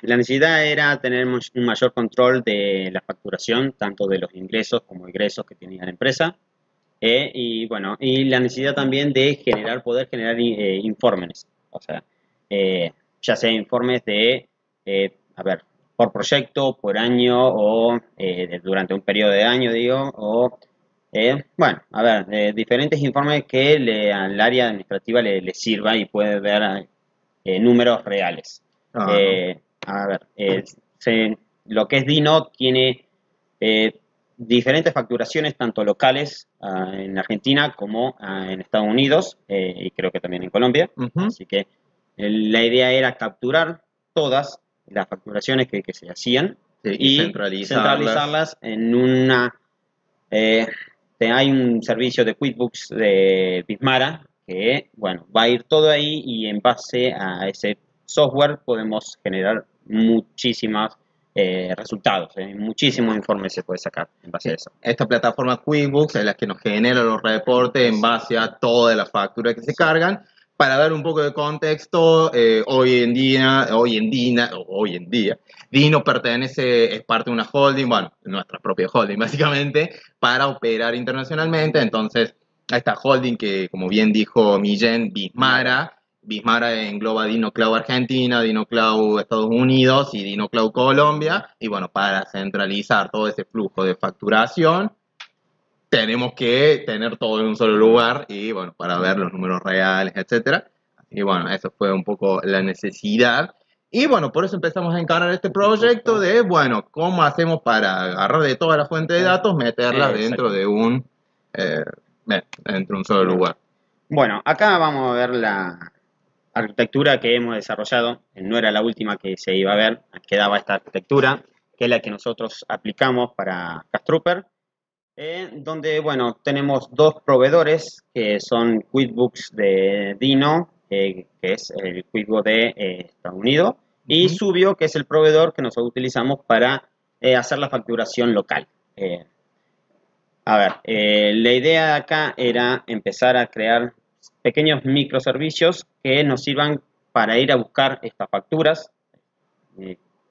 la necesidad era tener un mayor control de la facturación, tanto de los ingresos como egresos que tenía la empresa. y bueno, y la necesidad también de generar, poder generar informes. O sea, ya sea informes de, a ver, por proyecto, por año o eh, durante un periodo de año, digo, o, eh, bueno, a ver, eh, diferentes informes que le, al área administrativa le, sirva y puede ver números reales. a ver, lo que es Dino tiene diferentes facturaciones, tanto locales ah, en Argentina como ah, en Estados Unidos y creo que también en Colombia. Así que la idea era capturar todas las facturaciones que, se hacían y, centralizarlas. en una... Eh, hay un servicio de QuickBooks de Bismara que, bueno, va a ir todo ahí y en base a ese software podemos generar muchísimos eh, resultados, eh, muchísimos informes se puede sacar en base a eso. Esta plataforma QuickBooks es la que nos genera los reportes en base a todas las facturas que se cargan para dar un poco de contexto, eh, hoy en día, hoy en día, hoy en día, Dino pertenece, es parte de una holding, bueno, nuestra propia holding básicamente, para operar internacionalmente. Entonces, esta holding que, como bien dijo Millen, Bismara, Bismara engloba Dino Cloud Argentina, Dino Cloud Estados Unidos y Dino Cloud Colombia. Y bueno, para centralizar todo ese flujo de facturación, tenemos que tener todo en un solo lugar y bueno, para ver los números reales, etcétera. Y bueno, eso fue un poco la necesidad. Y bueno, por eso empezamos a encarar este proyecto de, bueno, ¿cómo hacemos para agarrar de toda la fuente de datos, meterla dentro de un, eh, dentro de un solo lugar? Bueno, acá vamos a ver la arquitectura que hemos desarrollado. No era la última que se iba a ver, quedaba esta arquitectura, que es la que nosotros aplicamos para Castrooper donde, bueno, tenemos dos proveedores que son QuickBooks de Dino, que es el QuickBooks de eh, Estados Unidos, y Subio, que es el proveedor que nosotros utilizamos para eh, hacer la facturación local. Eh, a ver, la idea acá era empezar a crear pequeños microservicios que nos sirvan para ir a buscar estas facturas,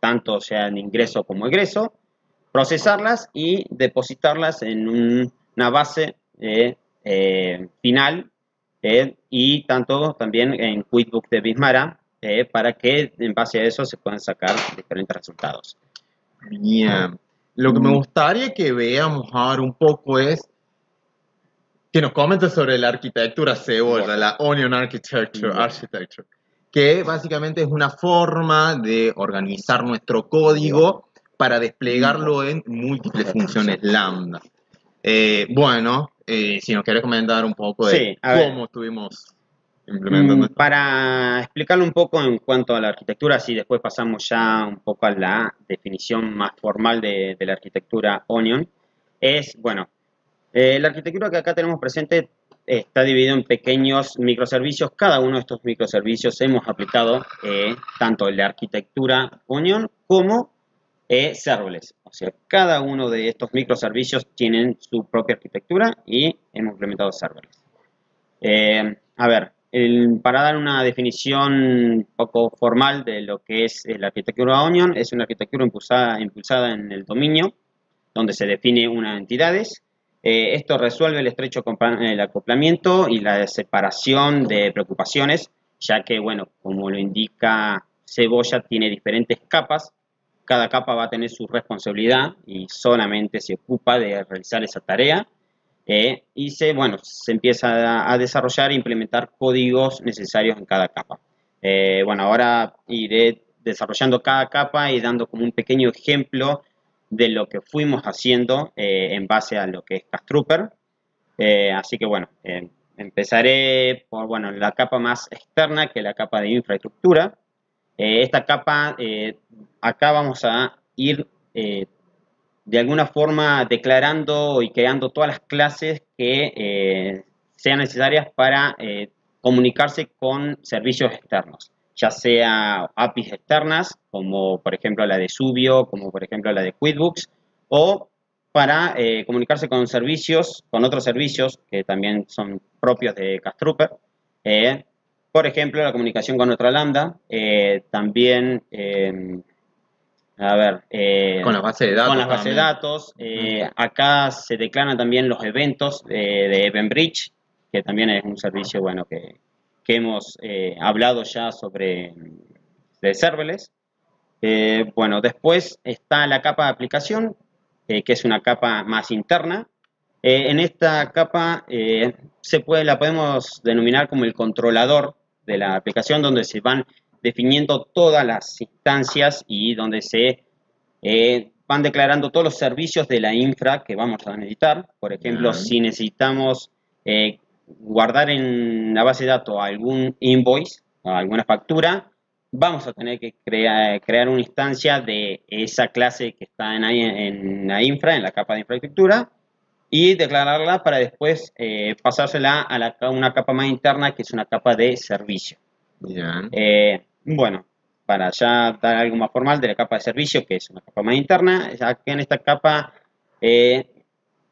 tanto sea en ingreso como egreso, procesarlas y depositarlas en una base eh, final eh, y tanto también en QuickBooks de Bismara eh, para que en base a eso se puedan sacar diferentes resultados. Bien. Lo que me gustaría que veamos ahora un poco es que nos comentes sobre la arquitectura cebolla, la Onion Architecture, Architecture, que básicamente es una forma de organizar nuestro código para desplegarlo en múltiples funciones lambda. Eh, bueno, eh, si nos quieres comentar un poco de Sí, cómo estuvimos implementando. Mm, Para explicarlo un poco en cuanto a la arquitectura, así después pasamos ya un poco a la definición más formal de, de la arquitectura Onion, es, bueno, eh, la arquitectura que acá tenemos presente está dividida en pequeños microservicios. Cada uno de estos microservicios hemos aplicado tanto la arquitectura Onion como eh, serverless. O sea, cada uno de estos microservicios tienen su propia arquitectura y hemos implementado serverless. Eh, a ver, para dar una definición poco formal de lo que es eh, la arquitectura Onion, es una arquitectura impulsada, impulsada en el dominio, donde se define unas entidades. Eh, esto resuelve el estrecho el acoplamiento y la separación de preocupaciones, ya que, bueno, como lo indica Cebolla, tiene diferentes capas. Cada capa va a tener su responsabilidad y solamente se ocupa de realizar esa tarea. Eh, y se, bueno, se empieza a, desarrollar e implementar códigos necesarios en cada capa. Eh, bueno, ahora iré desarrollando cada capa y dando como un pequeño ejemplo de lo que fuimos haciendo eh, en base a lo que es Castrooper. Así que bueno, empezaré por bueno, la capa más externa, que es la capa de infraestructura. Esta capa, acá vamos a ir eh, de alguna forma declarando y creando todas las clases que eh, sean necesarias para eh, comunicarse con servicios externos, ya sea APIs externas, como por ejemplo la de Subio, como por ejemplo la de QuickBooks, o para comunicarse con servicios, con otros servicios que también son propios de Castrooper. Por ejemplo, la comunicación con otra lambda, también, a ver, eh, Con las bases de datos. con las bases de también. datos. eh, acá se declaran también los eventos eh, de EventBridge, que también es un servicio bueno que, que hemos hablado ya sobre de serverless. Bueno, después está la capa de aplicación, que es una capa más interna. En esta capa se puede, la podemos denominar como el controlador de la aplicación, donde se van definiendo todas las instancias y donde se eh, van declarando todos los servicios de la infra que vamos a necesitar. Por ejemplo, si necesitamos eh, guardar en la base de datos algún invoice, alguna factura, vamos a tener que crea- crear una instancia de esa clase que está en, la infra, en la capa de infraestructura, y declararla para después eh, pasársela a la- a una capa más interna, que es una capa de servicio. Bien. Eh, bueno, para ya dar algo más formal de la capa de servicio, que es una capa más interna, ya en esta capa eh,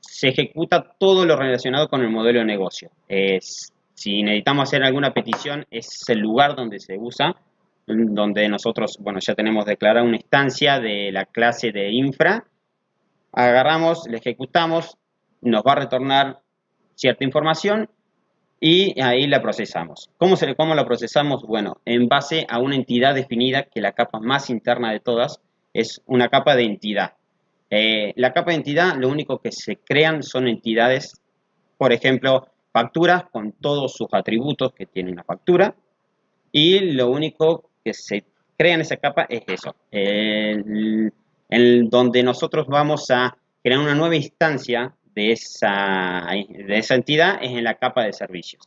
se ejecuta todo lo relacionado con el modelo de negocio. Es- si necesitamos hacer alguna petición, es el lugar donde se usa, donde nosotros, bueno, ya tenemos declarada una instancia de la clase de infra, agarramos, la ejecutamos, nos va a retornar cierta información y ahí la procesamos. ¿Cómo, se, ¿Cómo la procesamos? Bueno, en base a una entidad definida, que la capa más interna de todas es una capa de entidad. Eh, la capa de entidad, lo único que se crean son entidades, por ejemplo, facturas con todos sus atributos que tiene una factura, y lo único que se crea en esa capa es eso, el, el donde nosotros vamos a crear una nueva instancia de esa, de esa entidad es en la capa de servicios.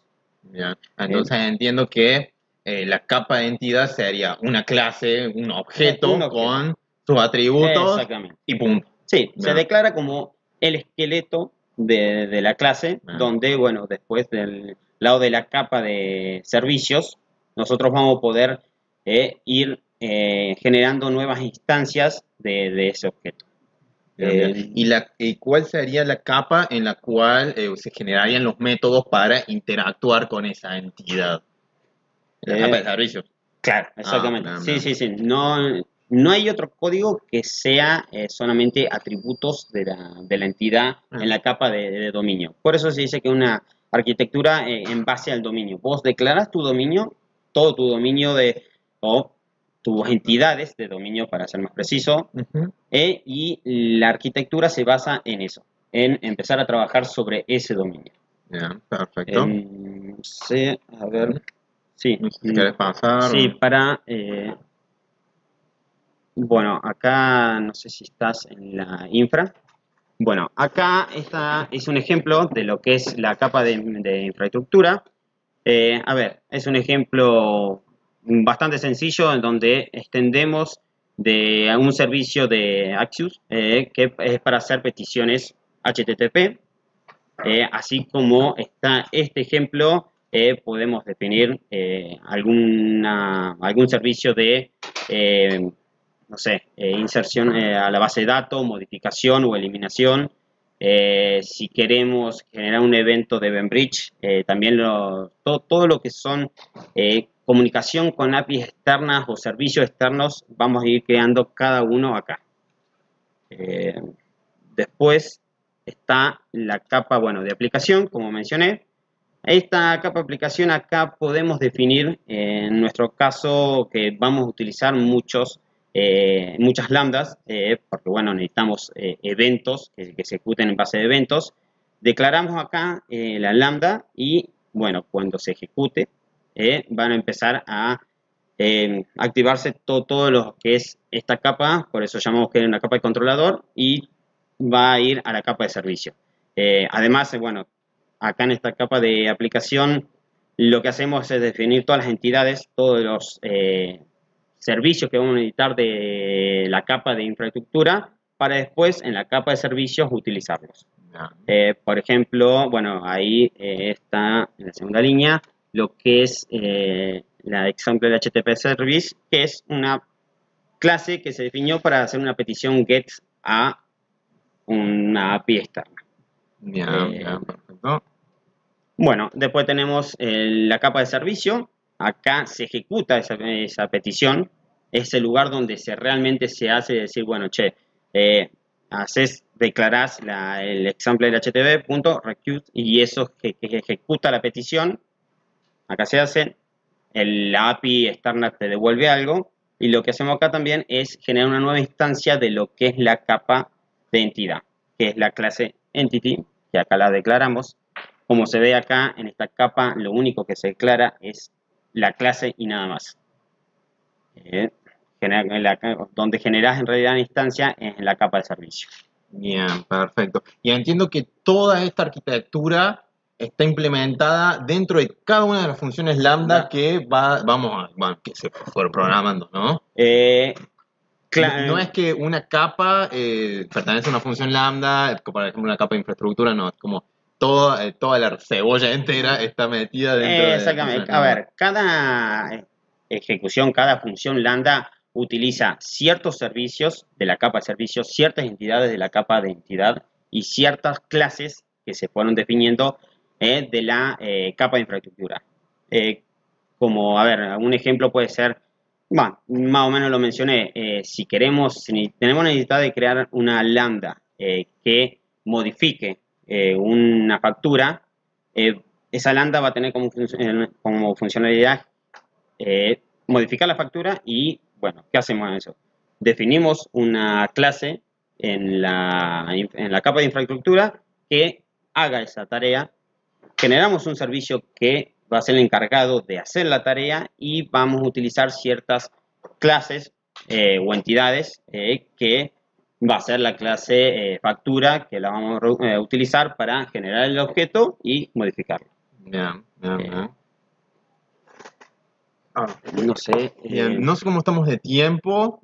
Entonces entiendo que eh, la capa de entidad sería una clase, un objeto, Un objeto. con sus atributos Exactamente. y punto. Sí, se declara como el esqueleto de, de la clase, donde, bueno, después del lado de la capa de servicios, nosotros vamos a poder eh, ir eh, generando nuevas instancias de, de ese objeto. Eh, ¿Y, la, y cuál sería la capa en la cual eh, se generarían los métodos para interactuar con esa entidad? La Eh, capa de servicios. Claro, exactamente. bien, sí, sí, sí. No, no hay otro código que sea solamente atributos de la, de la entidad Ah. en la capa de, de dominio. Por eso se dice que una arquitectura en base al dominio. Vos declaras tu dominio, todo tu dominio de, o tus entidades de dominio, para ser más preciso, eh, y la arquitectura se basa en eso, en empezar a trabajar sobre ese dominio. Bien, perfecto. Em, sí, a ver, sí. No sé si querés pasar. Sí, para... eh, bueno, acá no sé si estás en la infra. Bueno, acá esta es un ejemplo de lo que es la capa de, infraestructura. Eh, a ver, es un ejemplo bastante sencillo en donde extendemos de un servicio de Axios eh, que es para hacer peticiones HTTP. Eh, así como está este ejemplo, podemos definir alguna, algún servicio de no sé, eh, inserción eh, a la base de datos, modificación o eliminación. Eh, si queremos generar un evento de Eventbridge, también todo, lo que son comunicación con APIs externas o servicios externos, vamos a ir creando cada uno acá. después está la capa, bueno, de aplicación, como mencioné. Esta capa de aplicación acá podemos definir, en nuestro caso, que vamos a utilizar muchos eh, muchas lambdas, eh, porque bueno, necesitamos eh, eventos que, se ejecuten en base de eventos. Declaramos acá la lambda y bueno, cuando se ejecute van a empezar a activarse todo, todo lo que es esta capa, por eso llamamos que es una capa de controlador y va a ir a la capa de servicio. además, bueno, acá en esta capa de aplicación lo que hacemos es definir todas las entidades, todos los servicios que vamos a necesitar de la capa de infraestructura para después en la capa de servicios utilizarlos. Eh, por ejemplo, bueno, ahí eh, está en la segunda línea lo que es eh, la example de HTTP Service, que es una clase que se definió para hacer una petición GET a una API externa. perfecto. Bueno, después tenemos la capa de servicio, acá se ejecuta esa, petición, es el lugar donde se realmente se hace decir, bueno, che, eh, haces, declarás el example del HTTP, punto, y eso que, ejecuta la petición, acá se hace, el, API externa te devuelve algo, y lo que hacemos acá también es generar una nueva instancia de lo que es la capa de entidad, que es la clase entity, que acá la declaramos. Como se ve acá en esta capa, lo único que se declara es la clase y nada más. Eh, donde generas en realidad la instancia es en la capa de servicio. Bien, perfecto. Y entiendo que toda esta arquitectura está implementada dentro de cada una de las funciones lambda que va, vamos a, que se fueron programando, ¿no? Eh, no, es que una capa eh, pertenece a una función lambda, por ejemplo una capa de infraestructura, no, es como toda, eh, toda la cebolla entera está metida dentro de Exactamente. A ver, cada ejecución, cada función lambda utiliza ciertos servicios de la capa de servicios, ciertas entidades de la capa de entidad y ciertas clases que se fueron definiendo eh, de la eh, capa de infraestructura. como, a ver, un ejemplo puede ser, bueno, más o menos lo mencioné, si queremos, si tenemos necesidad de crear una lambda que modifique eh, una factura, eh, esa lambda va a tener como, funcionalidad eh, modificar la factura y, bueno, ¿qué hacemos en eso? Definimos una clase en la, en la capa de infraestructura que haga esa tarea, generamos un servicio que va a ser el encargado de hacer la tarea y vamos a utilizar ciertas clases o entidades que va a ser la clase eh, factura que la vamos a eh, utilizar para generar el objeto y modificarlo. Bien, bien, eh, ah, no sé. no sé cómo estamos de tiempo.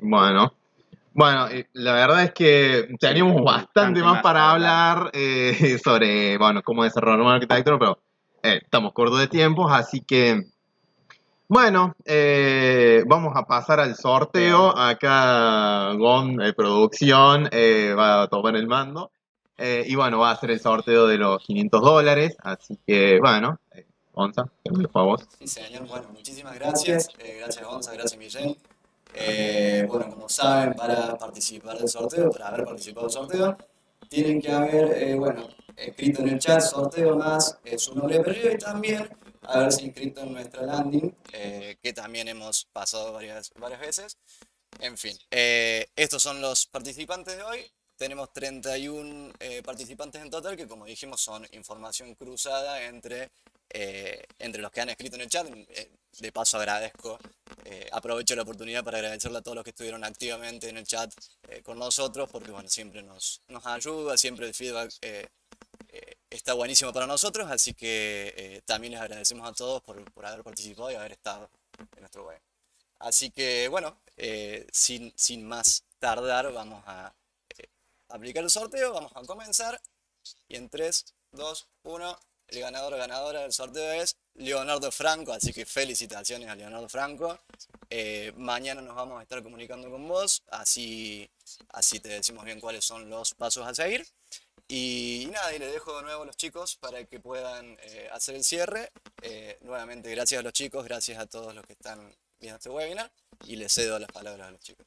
bueno. Bueno, la verdad es que teníamos bastante, más, para hablar sobre, bueno, cómo desarrollar una arquitectura, pero estamos cortos de tiempo, así que bueno, eh, vamos a pasar al sorteo. Acá Gon, de producción, eh, va a tomar el mando. Eh, y bueno, va a hacer el sorteo de los 500 dólares. Así que, bueno, Gonza, te lo a vos. Sí, señor. Bueno, muchísimas gracias. gracias, Gonza. Gracias, Miguel. bueno, como saben, para participar del sorteo, para haber participado del sorteo, tienen que haber, bueno, escrito en el chat sorteo más su nombre de y también haberse inscrito en nuestra landing, eh, que también hemos pasado varias, varias veces. En fin, eh, estos son los participantes de hoy. Tenemos 31 eh, participantes en total, que como dijimos son información cruzada entre, entre los que han escrito en el chat. de paso agradezco eh, aprovecho la oportunidad para agradecerle a todos los que estuvieron activamente en el chat eh, con nosotros, porque bueno, siempre nos, nos ayuda, siempre el feedback eh, está buenísimo para nosotros, así que también les agradecemos a todos por, por, haber participado y haber estado en nuestro web. Así que bueno, sin, sin más tardar, vamos a aplicar el sorteo, vamos a comenzar y en 3, 2, 1, el ganador o ganadora del sorteo es Leonardo Franco, así que felicitaciones a Leonardo Franco. Eh, mañana nos vamos a estar comunicando con vos, así, así te decimos bien cuáles son los pasos a seguir. Y, nada, y le dejo de nuevo a los chicos para que puedan eh, hacer el cierre. Eh, nuevamente, gracias a los chicos, gracias a todos los que están viendo este webinar y les cedo las palabras a los chicos.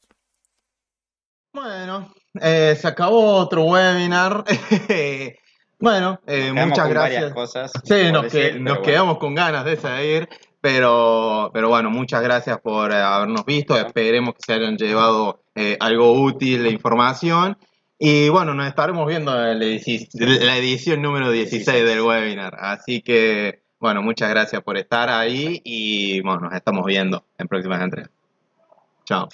Bueno, se acabó otro webinar. Bueno, eh, muchas gracias. Cosas, sí, nos, quedamos con ganas de seguir, pero, pero bueno, muchas gracias por eh, habernos visto. Esperemos que se hayan llevado eh, algo útil de información. Y bueno, nos estaremos viendo en la edición número 16 del webinar. Así que, bueno, muchas gracias por estar ahí y bueno, nos estamos viendo en próximas entregas. Chao.